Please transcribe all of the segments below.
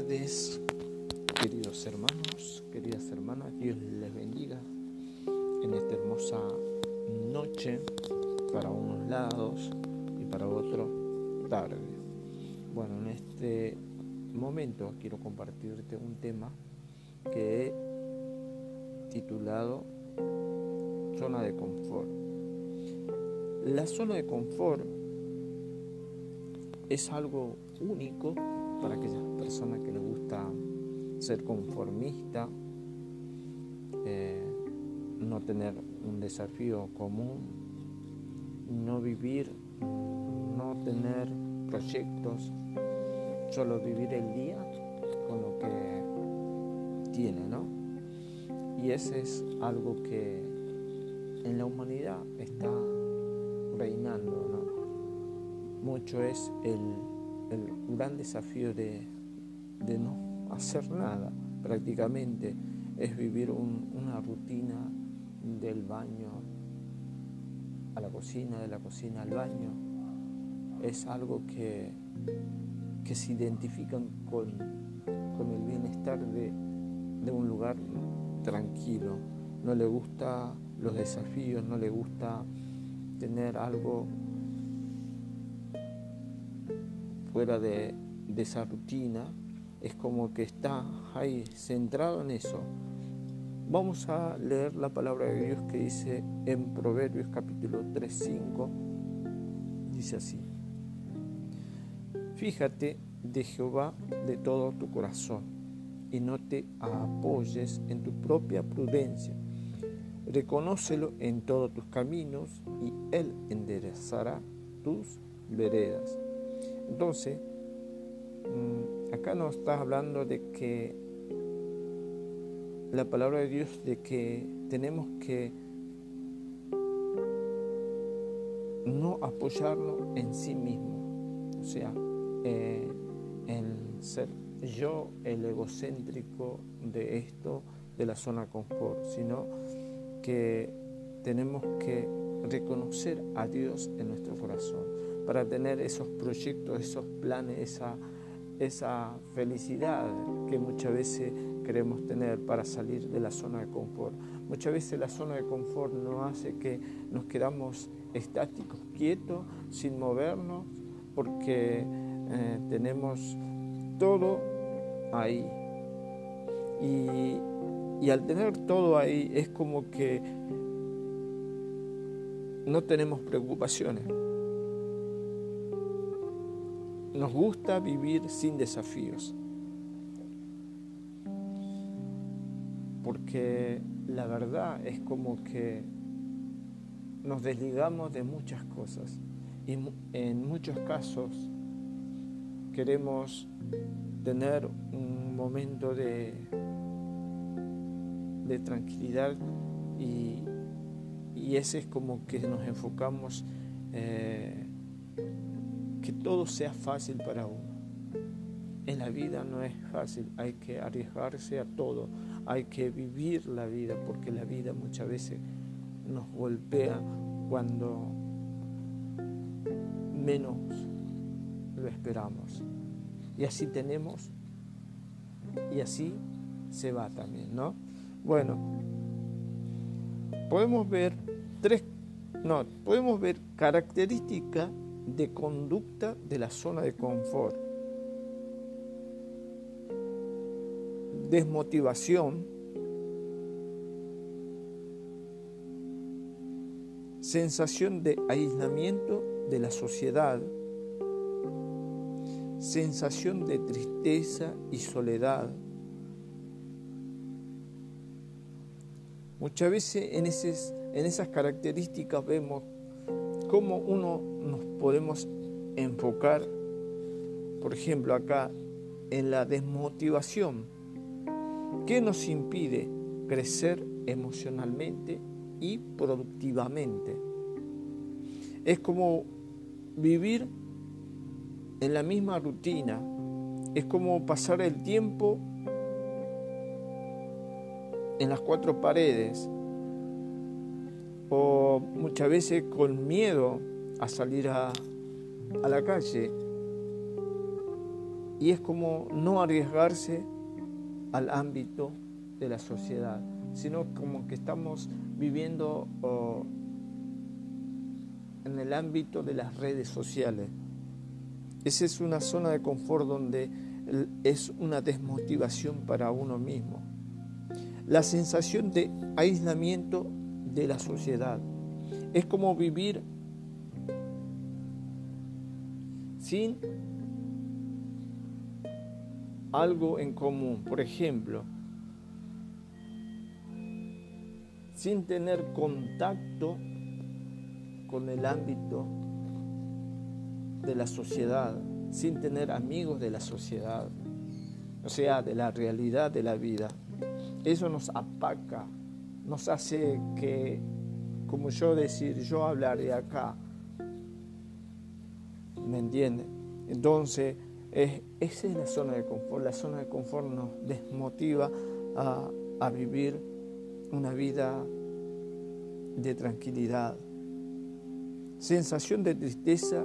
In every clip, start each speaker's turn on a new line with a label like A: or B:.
A: tardes, queridos hermanos, queridas hermanas. Dios les bendiga en esta hermosa noche para unos lados y para otros tarde. Bueno, en este momento quiero compartirte un tema que he titulado Zona de confort. La zona de confort es algo único para aquellas personas que les gusta ser conformista, eh, no tener un desafío común, no vivir, no tener proyectos, solo vivir el día con lo que tiene, ¿no? Y ese es algo que en la humanidad está reinando, ¿no? Mucho es el el gran desafío de, no hacer nada prácticamente es vivir una rutina del baño a la cocina, de la cocina al baño. Es algo que, que se identifican con, con el bienestar de, de un lugar tranquilo. No le gusta los desafíos, no le gusta tener algo fuera de, esa rutina, es como que está ahí centrado en eso. Vamos a leer la palabra de Dios que dice en Proverbios capítulo 3, 5, dice así, fíjate de Jehová de todo tu corazón y no te apoyes en tu propia prudencia. Reconócelo en todos tus caminos y Él enderezará tus veredas. Entonces, mm, acá nos está hablando de que la palabra de Dios, de que tenemos que no apoyarnos en sí mismo, o sea, eh, en ser yo el egocéntrico de esto, de la zona confort, sino que tenemos que reconocer a Dios en nuestro corazón para tener esos proyectos, esos planes, esa, esa felicidad que muchas veces queremos tener para salir de la zona de confort. Muchas veces la zona de confort nos hace que nos quedamos estáticos, quietos, sin movernos, porque eh, tenemos todo ahí. Y, y al tener todo ahí es como que no tenemos preocupaciones. Nos gusta vivir sin desafíos. Porque la verdad es como que nos desligamos de muchas cosas y en muchos casos queremos tener un momento de, de tranquilidad y, ese es como que nos enfocamos eh, que todo sea fácil para uno. En la vida no es fácil, hay que arriesgarse a todo, hay que vivir la vida, porque la vida muchas veces nos golpea cuando menos lo esperamos. Y así tenemos, y así se va también, ¿no? Bueno, podemos ver tres, no, podemos ver características de conducta de la zona de confort. Desmotivación, sensación de aislamiento de la sociedad, sensación de tristeza y soledad. Muchas veces en, esas características vemos cómo uno nos podemos enfocar, por ejemplo, acá en la desmotivación. ¿Qué nos impide crecer emocionalmente y productivamente? Es como vivir en la misma rutina, es como pasar el tiempo en las cuatro paredes, o muchas veces con miedo a salir a, la calle. y es como no arriesgarse al ámbito de la sociedad, sino como que estamos viviendo en el ámbito de las redes sociales. Esa es una zona de confort donde es una desmotivación para uno mismo. La sensación de aislamiento de la sociedad. Es como vivir sin algo en común. Por ejemplo, sin tener contacto con el ámbito de la sociedad, sin tener amigos de la sociedad, o sea, de la realidad de la vida. Eso nos apaca, nos hace que, como yo decir, yo hablaré acá, ¿me entiende? Entonces, esa es la zona de confort. La zona de confort nos desmotiva a, a vivir una vida de tranquilidad, sensación de tristeza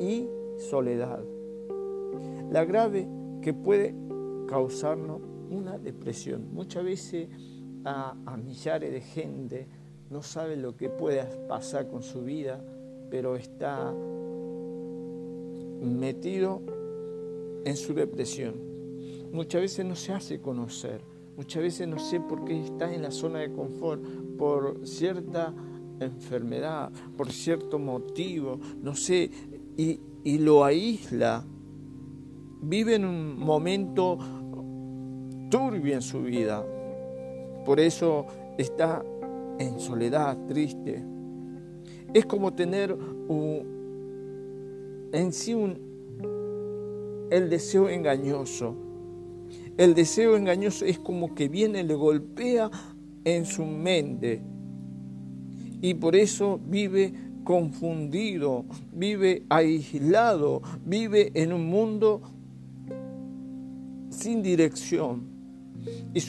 A: y soledad. La grave que puede causarnos una depresión. Muchas veces a, millares de gente no sabe lo que puede pasar con su vida, pero está metido en su depresión. Muchas veces no se hace conocer, muchas veces no sé por qué está en la zona de confort, por cierta enfermedad, por cierto motivo, no sé, y, y lo aísla. Vive en un momento turbio en su vida. Por eso está en soledad, triste. Es como tener en sí un, el deseo engañoso. El deseo engañoso es como que viene, le golpea en su mente y por eso vive confundido, vive aislado, vive en un mundo sin dirección y,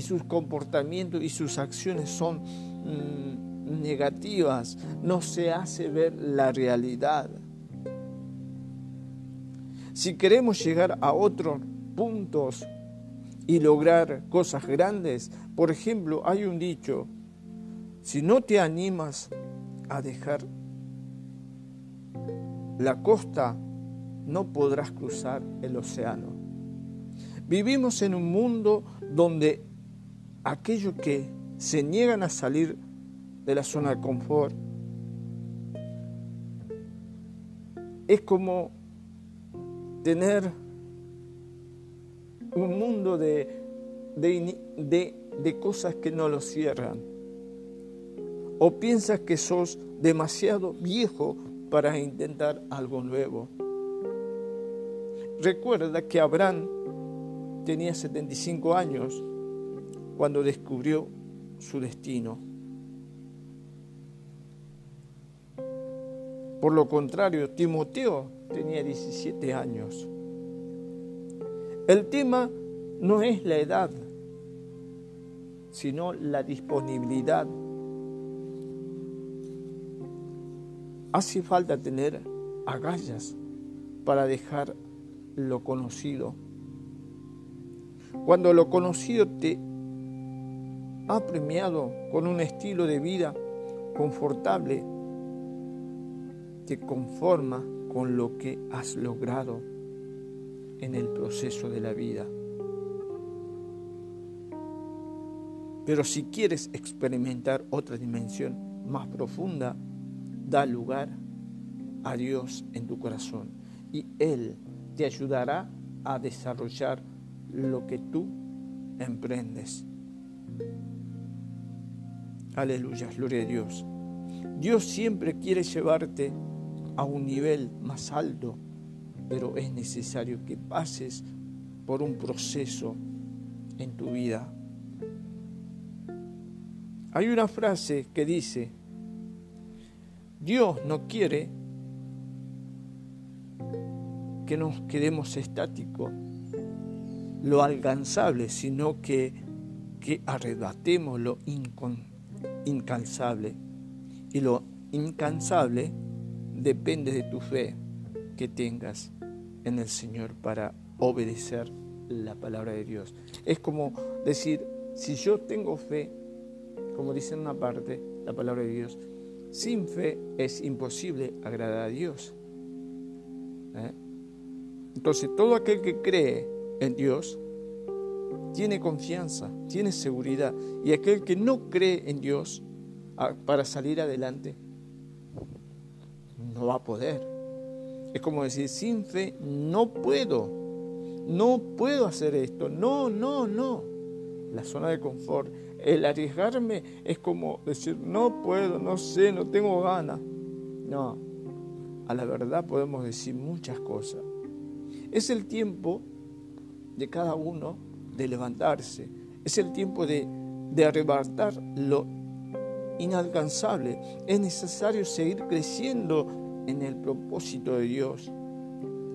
A: sus comportamientos y sus acciones son mm, negativas, no se hace ver la realidad. Si queremos llegar a otros puntos y lograr cosas grandes, por ejemplo, hay un dicho, si no te animas a dejar la costa, no podrás cruzar el océano. Vivimos en un mundo donde aquellos que se niegan a salir de la zona de confort es como tener un mundo de, de, cosas que no lo cierran. O piensas que sos demasiado viejo para intentar algo nuevo. Recuerda que Abraham tenía 75 años cuando descubrió su destino. Por lo contrario, Timoteo tenía 17 años. El tema no es la edad, sino la disponibilidad. Hace falta tener agallas para dejar lo conocido. Cuando lo conocido te ha premiado con un estilo de vida confortable, te conforma con lo que has logrado en el proceso de la vida. Pero si quieres experimentar otra dimensión más profunda, da lugar a Dios en tu corazón y Él te ayudará a desarrollar lo que tú emprendes. Aleluya, gloria a Dios. Dios siempre quiere llevarte a un nivel más alto, pero es necesario que pases por un proceso en tu vida. Hay una frase que dice, Dios no quiere que nos quedemos estáticos, lo alcanzable, sino que, que arrebatemos lo incansable. Y lo incansable depende de tu fe que tengas en el Señor para obedecer la palabra de Dios. Es como decir, si yo tengo fe, como dice en una parte la palabra de Dios, sin fe es imposible agradar a Dios. ¿Eh? Entonces, todo aquel que cree en Dios tiene confianza, tiene seguridad. Y aquel que no cree en Dios para salir adelante, no va a poder. Es como decir, sin fe no puedo, no puedo hacer esto, no, no, no. La zona de confort, el arriesgarme es como decir, no puedo, no sé, no tengo ganas. No, a la verdad podemos decir muchas cosas. Es el tiempo de cada uno de levantarse, es el tiempo de, de arrebatar lo inalcanzable. Es necesario seguir creciendo en el propósito de Dios.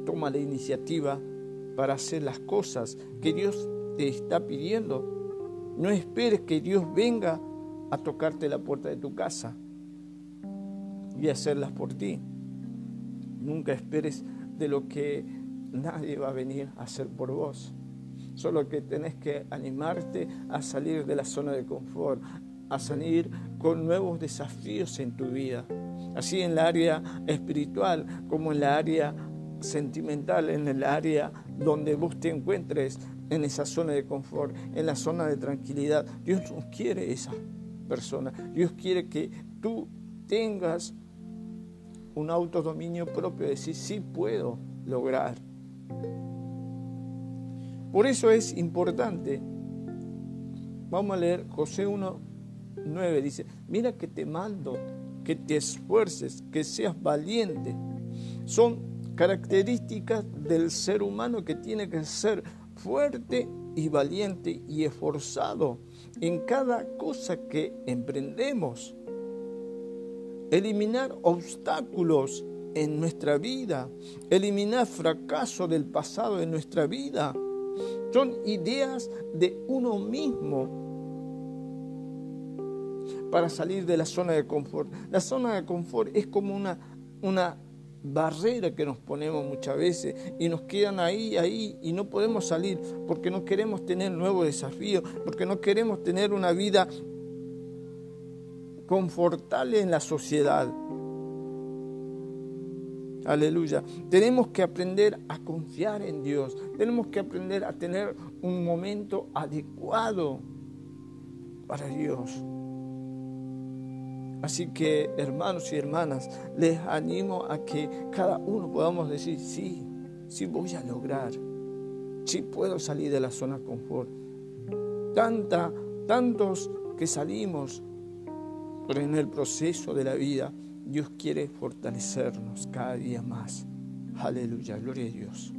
A: Toma la iniciativa para hacer las cosas que Dios te está pidiendo. No esperes que Dios venga a tocarte la puerta de tu casa y hacerlas por ti. Nunca esperes de lo que nadie va a venir a hacer por vos. Solo que tenés que animarte a salir de la zona de confort, a salir con nuevos desafíos en tu vida, así en la área espiritual como en la área sentimental, en el área donde vos te encuentres, en esa zona de confort, en la zona de tranquilidad. Dios no quiere esa persona. Dios quiere que tú tengas un autodominio propio, de decir, sí puedo lograr. Por eso es importante, vamos a leer José 1, 9 dice, mira que te mando, que te esfuerces, que seas valiente. Son características del ser humano que tiene que ser fuerte y valiente y esforzado en cada cosa que emprendemos. Eliminar obstáculos en nuestra vida, eliminar fracaso del pasado en nuestra vida. Son ideas de uno mismo para salir de la zona de confort. La zona de confort es como una, una barrera que nos ponemos muchas veces y nos quedan ahí, ahí y no podemos salir porque no queremos tener nuevos desafíos, porque no queremos tener una vida confortable en la sociedad. Aleluya. Tenemos que aprender a confiar en Dios. Tenemos que aprender a tener un momento adecuado para Dios. Así que, hermanos y hermanas, les animo a que cada uno podamos decir, sí, sí voy a lograr, sí puedo salir de la zona de confort. Tanta, tantos que salimos, pero en el proceso de la vida, Dios quiere fortalecernos cada día más. Aleluya, gloria a Dios.